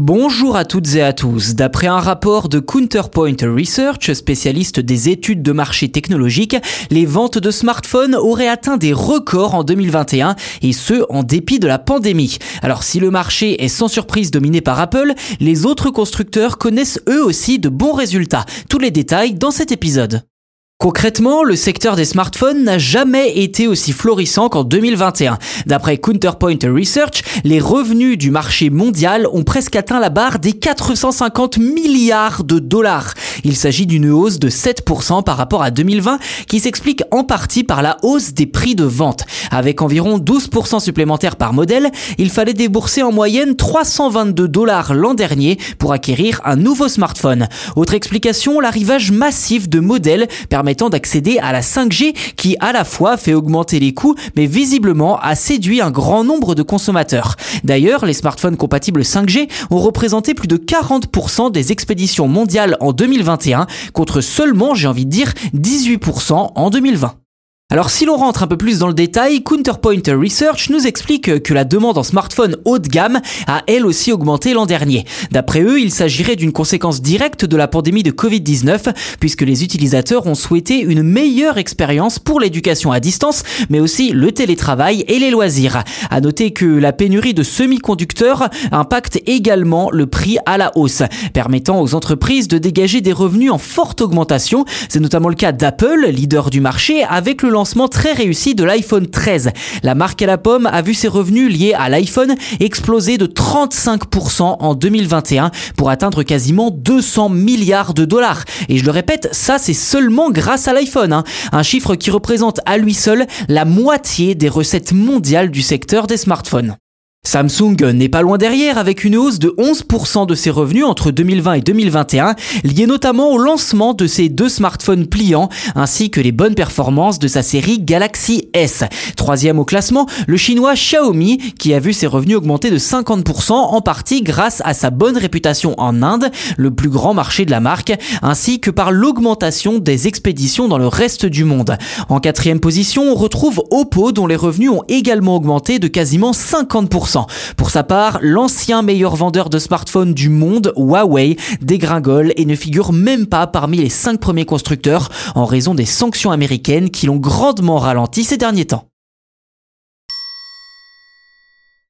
Bonjour à toutes et à tous. D'après un rapport de Counterpoint Research, spécialiste des études de marché technologique, les ventes de smartphones auraient atteint des records en 2021 et ce en dépit de la pandémie. Alors si le marché est sans surprise dominé par Apple, les autres constructeurs connaissent eux aussi de bons résultats. Tous les détails dans cet épisode. Concrètement, le secteur des smartphones n'a jamais été aussi florissant qu'en 2021. D'après Counterpoint Research, les revenus du marché mondial ont presque atteint la barre des 450 milliards de dollars. Il s'agit d'une hausse de 7% par rapport à 2020 qui s'explique en partie par la hausse des prix de vente. Avec environ 12% supplémentaires par modèle, il fallait débourser en moyenne 322 dollars l'an dernier pour acquérir un nouveau smartphone. Autre explication, l'arrivage massif de modèles permet permettant d'accéder à la 5G qui à la fois fait augmenter les coûts mais visiblement a séduit un grand nombre de consommateurs. D'ailleurs, les smartphones compatibles 5G ont représenté plus de 40% des expéditions mondiales en 2021 contre seulement, j'ai envie de dire, 18% en 2020. Alors si l'on rentre un peu plus dans le détail, Counterpoint Research nous explique que la demande en smartphone haut de gamme a elle aussi augmenté l'an dernier. D'après eux, il s'agirait d'une conséquence directe de la pandémie de Covid-19 puisque les utilisateurs ont souhaité une meilleure expérience pour l'éducation à distance mais aussi le télétravail et les loisirs. À noter que la pénurie de semi-conducteurs impacte également le prix à la hausse, permettant aux entreprises de dégager des revenus en forte augmentation. C'est notamment le cas d'Apple, leader du marché, avec le très réussi de l'iPhone 13. La marque à la pomme a vu ses revenus liés à l'iPhone exploser de 35% en 2021 pour atteindre quasiment 200 milliards de dollars. Et je le répète, ça c'est seulement grâce à l'iPhone. Hein. Un chiffre qui représente à lui seul la moitié des recettes mondiales du secteur des smartphones. Samsung n'est pas loin derrière avec une hausse de 11% de ses revenus entre 2020 et 2021, liée notamment au lancement de ses deux smartphones pliants ainsi que les bonnes performances de sa série Galaxy S. Troisième au classement, le chinois Xiaomi qui a vu ses revenus augmenter de 50% en partie grâce à sa bonne réputation en Inde, le plus grand marché de la marque, ainsi que par l'augmentation des expéditions dans le reste du monde. En quatrième position, on retrouve Oppo dont les revenus ont également augmenté de quasiment 50%. Pour sa part, l'ancien meilleur vendeur de smartphones du monde, Huawei, dégringole et ne figure même pas parmi les 5 premiers constructeurs en raison des sanctions américaines qui l'ont grandement ralenti ces derniers temps.